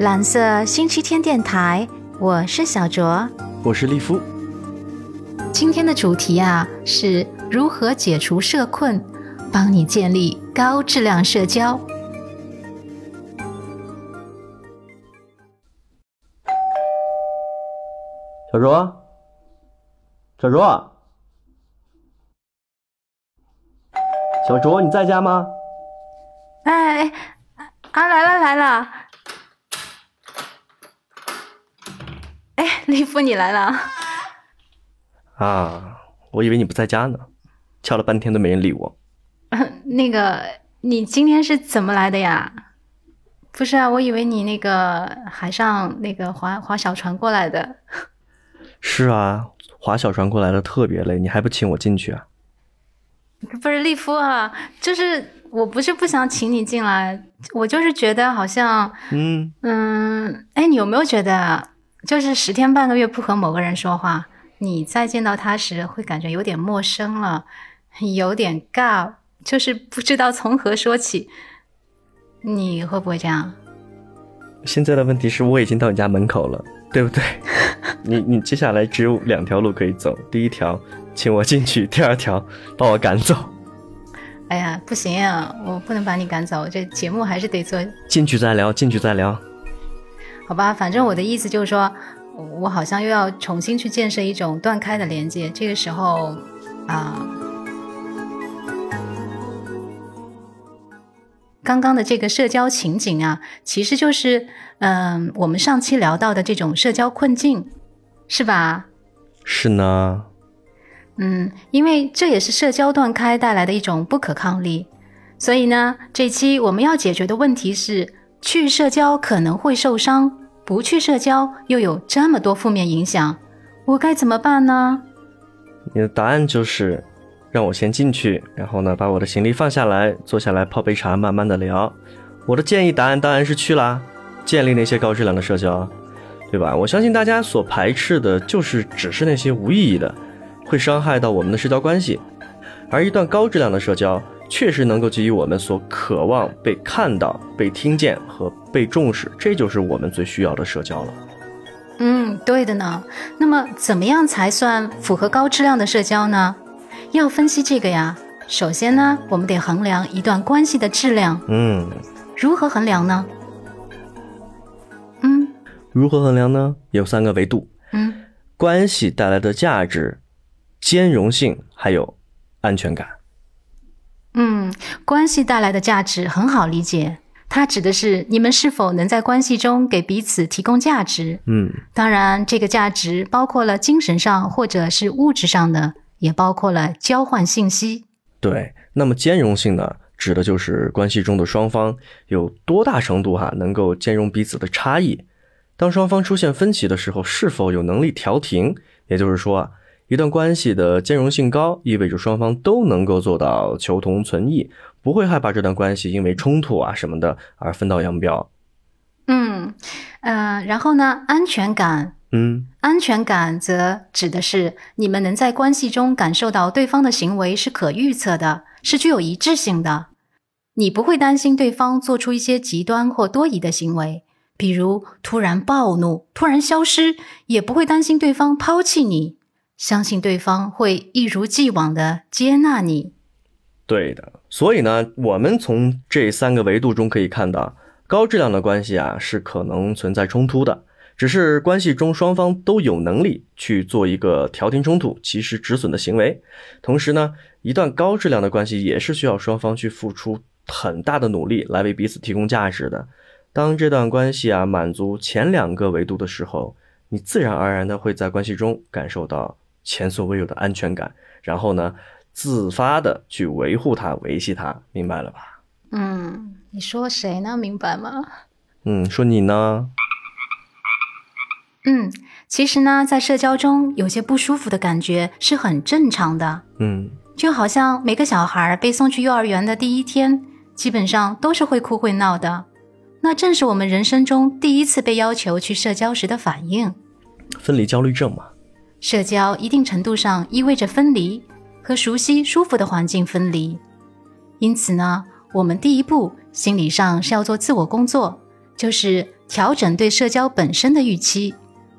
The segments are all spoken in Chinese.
蓝色星期天电台，我是小卓，我是利夫。今天的主题啊，是如何解除社困，帮你建立高质量社交。小卓，小卓，小卓，你在家吗？哎，啊，来了来了。哎，利夫，你来了。啊，我以为你不在家呢，敲了半天都没人理我。那个，你今天是怎么来的呀？不是啊，我以为你那个海上那个划划小船过来的。是啊，划小船过来的特别累，你还不请我进去啊？不是利夫啊，就是我不是不想请你进来，我就是觉得好像，嗯嗯，哎，你有没有觉得，就是十天半个月不和某个人说话？你再见到他时，会感觉有点陌生了，有点尬，就是不知道从何说起。你会不会这样？现在的问题是我已经到你家门口了，对不对？你你接下来只有两条路可以走，第一条请我进去，第二条把我赶走。哎呀，不行啊，我不能把你赶走，这节目还是得做。进去再聊，进去再聊。好吧，反正我的意思就是说。我好像又要重新去建设一种断开的连接，这个时候，啊，刚刚的这个社交情景啊，其实就是，嗯，我们上期聊到的这种社交困境，是吧？是呢。嗯，因为这也是社交断开带来的一种不可抗力，所以呢，这期我们要解决的问题是，去社交可能会受伤。不去社交又有这么多负面影响，我该怎么办呢？你的答案就是让我先进去，然后呢把我的行李放下来，坐下来泡杯茶，慢慢的聊。我的建议答案当然是去啦，建立那些高质量的社交，对吧？我相信大家所排斥的就是只是那些无意义的，会伤害到我们的社交关系，而一段高质量的社交。确实能够给予我们所渴望被看到、被听见和被重视，这就是我们最需要的社交了。嗯，对的呢。那么，怎么样才算符合高质量的社交呢？要分析这个呀。首先呢，我们得衡量一段关系的质量。嗯，如何衡量呢？嗯，如何衡量呢？有三个维度。嗯，关系带来的价值、兼容性，还有安全感。嗯，关系带来的价值很好理解，它指的是你们是否能在关系中给彼此提供价值。嗯，当然，这个价值包括了精神上或者是物质上的，也包括了交换信息。对，那么兼容性呢，指的就是关系中的双方有多大程度哈能够兼容彼此的差异。当双方出现分歧的时候，是否有能力调停？也就是说。一段关系的兼容性高，意味着双方都能够做到求同存异，不会害怕这段关系因为冲突啊什么的而分道扬镳。嗯，呃，然后呢，安全感，嗯，安全感则指的是你们能在关系中感受到对方的行为是可预测的，是具有一致性的。你不会担心对方做出一些极端或多疑的行为，比如突然暴怒、突然消失，也不会担心对方抛弃你。相信对方会一如既往的接纳你。对的，所以呢，我们从这三个维度中可以看到，高质量的关系啊是可能存在冲突的，只是关系中双方都有能力去做一个调停冲突、及时止损的行为。同时呢，一段高质量的关系也是需要双方去付出很大的努力来为彼此提供价值的。当这段关系啊满足前两个维度的时候，你自然而然的会在关系中感受到。前所未有的安全感，然后呢，自发的去维护它、维系它，明白了吧？嗯，你说谁呢？明白吗？嗯，说你呢？嗯，其实呢，在社交中有些不舒服的感觉是很正常的。嗯，就好像每个小孩被送去幼儿园的第一天，基本上都是会哭会闹的，那正是我们人生中第一次被要求去社交时的反应。分离焦虑症嘛。社交一定程度上意味着分离，和熟悉舒服的环境分离。因此呢，我们第一步心理上是要做自我工作，就是调整对社交本身的预期，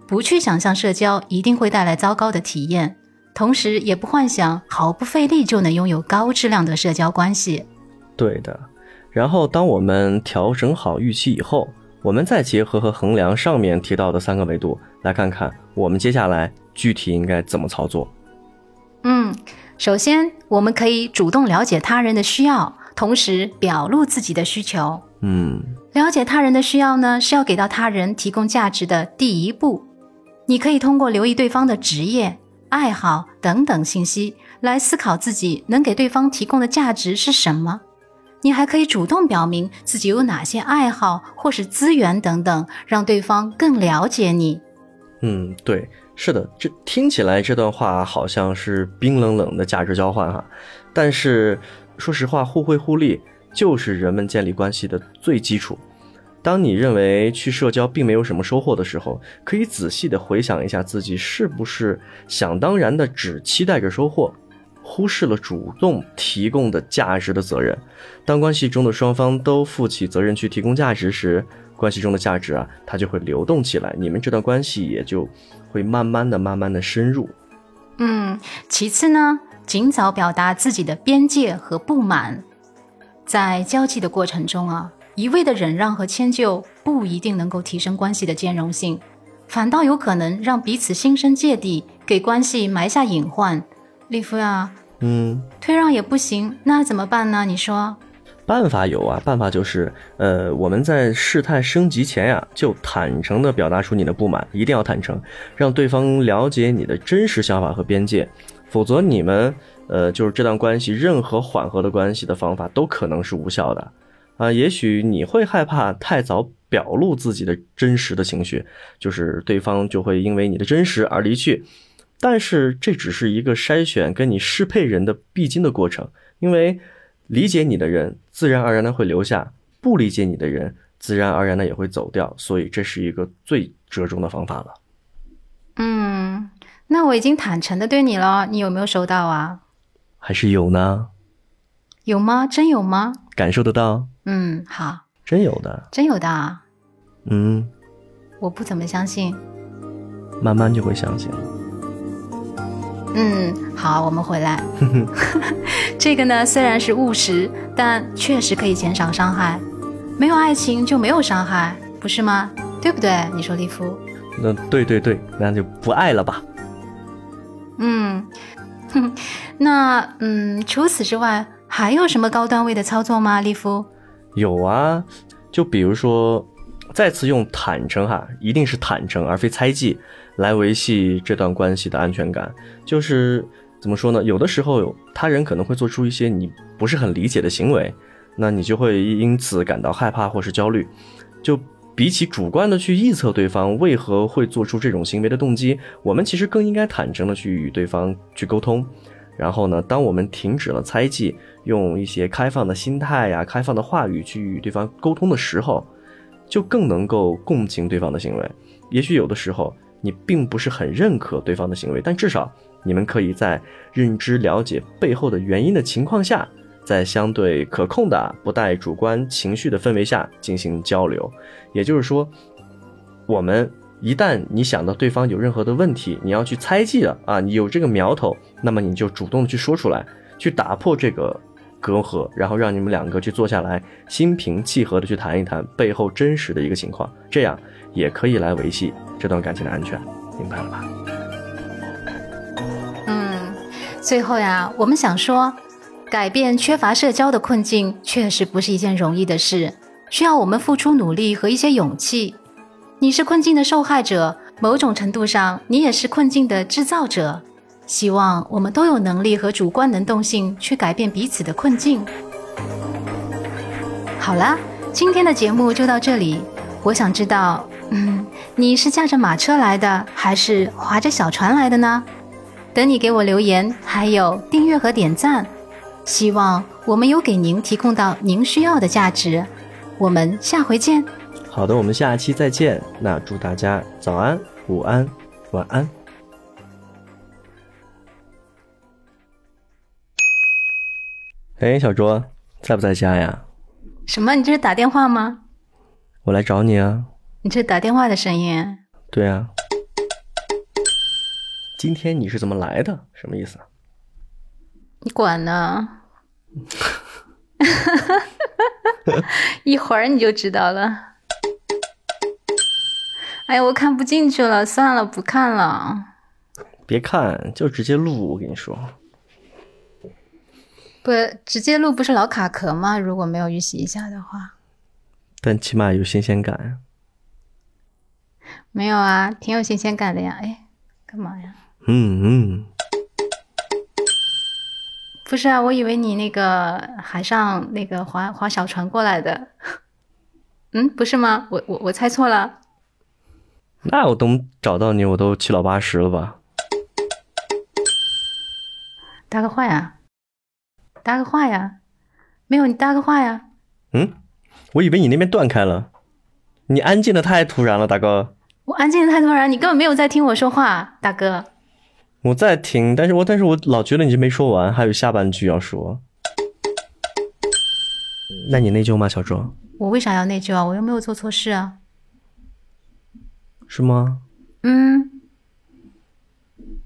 不去想象社交一定会带来糟糕的体验，同时也不幻想毫不费力就能拥有高质量的社交关系。对的。然后，当我们调整好预期以后，我们再结合和衡量上面提到的三个维度，来看看我们接下来具体应该怎么操作。嗯，首先我们可以主动了解他人的需要，同时表露自己的需求。嗯，了解他人的需要呢，是要给到他人提供价值的第一步。你可以通过留意对方的职业、爱好等等信息，来思考自己能给对方提供的价值是什么。你还可以主动表明自己有哪些爱好或是资源等等，让对方更了解你。嗯，对，是的，这听起来这段话好像是冰冷冷的价值交换哈，但是说实话，互惠互利就是人们建立关系的最基础。当你认为去社交并没有什么收获的时候，可以仔细的回想一下自己是不是想当然的只期待着收获。忽视了主动提供的价值的责任。当关系中的双方都负起责任去提供价值时，关系中的价值啊，它就会流动起来，你们这段关系也就会慢慢的、慢慢的深入。嗯，其次呢，尽早表达自己的边界和不满。在交际的过程中啊，一味的忍让和迁就不一定能够提升关系的兼容性，反倒有可能让彼此心生芥蒂，给关系埋下隐患。利夫呀，嗯，退让也不行，那怎么办呢？你说，办法有啊，办法就是，呃，我们在事态升级前呀，就坦诚的表达出你的不满，一定要坦诚，让对方了解你的真实想法和边界，否则你们，呃，就是这段关系任何缓和的关系的方法都可能是无效的，啊，也许你会害怕太早表露自己的真实的情绪，就是对方就会因为你的真实而离去。但是这只是一个筛选跟你适配人的必经的过程，因为理解你的人自然而然的会留下，不理解你的人自然而然的也会走掉，所以这是一个最折中的方法了。嗯，那我已经坦诚的对你了，你有没有收到啊？还是有呢？有吗？真有吗？感受得到？嗯，好，真有的，真有的。嗯，我不怎么相信，慢慢就会相信。嗯，好，我们回来。这个呢，虽然是务实，但确实可以减少伤害。没有爱情就没有伤害，不是吗？对不对？你说，利夫？那对对对，那就不爱了吧。嗯，哼那嗯，除此之外，还有什么高段位的操作吗？利夫？有啊，就比如说，再次用坦诚哈，一定是坦诚，而非猜忌。来维系这段关系的安全感，就是怎么说呢？有的时候他人可能会做出一些你不是很理解的行为，那你就会因此感到害怕或是焦虑。就比起主观的去臆测对方为何会做出这种行为的动机，我们其实更应该坦诚的去与对方去沟通。然后呢，当我们停止了猜忌，用一些开放的心态呀、开放的话语去与对方沟通的时候，就更能够共情对方的行为。也许有的时候。你并不是很认可对方的行为，但至少你们可以在认知了解背后的原因的情况下，在相对可控的、不带主观情绪的氛围下进行交流。也就是说，我们一旦你想到对方有任何的问题，你要去猜忌了啊，你有这个苗头，那么你就主动的去说出来，去打破这个隔阂，然后让你们两个去坐下来，心平气和的去谈一谈背后真实的一个情况，这样也可以来维系。这段感情的安全，明白了吧？嗯，最后呀，我们想说，改变缺乏社交的困境，确实不是一件容易的事，需要我们付出努力和一些勇气。你是困境的受害者，某种程度上，你也是困境的制造者。希望我们都有能力和主观能动性去改变彼此的困境。好啦，今天的节目就到这里。我想知道。嗯，你是驾着马车来的，还是划着小船来的呢？等你给我留言，还有订阅和点赞。希望我们有给您提供到您需要的价值。我们下回见。好的，我们下期再见。那祝大家早安、午安、晚安。哎，小卓，在不在家呀？什么？你这是打电话吗？我来找你啊。你这打电话的声音？对啊。今天你是怎么来的？什么意思？你管呢？一会儿你就知道了。哎呀，我看不进去了，算了，不看了。别看，就直接录。我跟你说，不直接录不是老卡壳吗？如果没有预习一下的话，但起码有新鲜感呀。没有啊，挺有新鲜感的呀。哎，干嘛呀？嗯嗯。不是啊，我以为你那个海上那个划划小船过来的。嗯，不是吗？我我我猜错了。那我等找到你，我都七老八十了吧？搭个话呀，搭个话呀，没有你搭个话呀。嗯，我以为你那边断开了，你安静的太突然了，大哥。我安静的太突然，你根本没有在听我说话，大哥。我在听，但是我但是我老觉得你这没说完，还有下半句要说。那你内疚吗，小周？我为啥要内疚啊？我又没有做错事啊。是吗？嗯，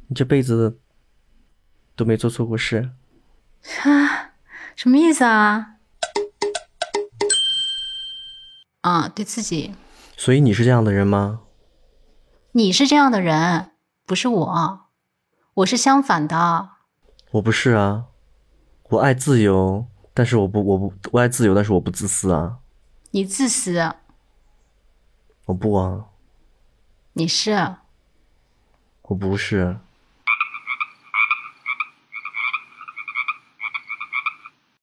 你这辈子都没做错过事啊？什么意思啊？啊，对自己。所以你是这样的人吗？你是这样的人，不是我，我是相反的。我不是啊，我爱自由，但是我不，我不，我爱自由，但是我不自私啊。你自私。我不啊。你是，我不是。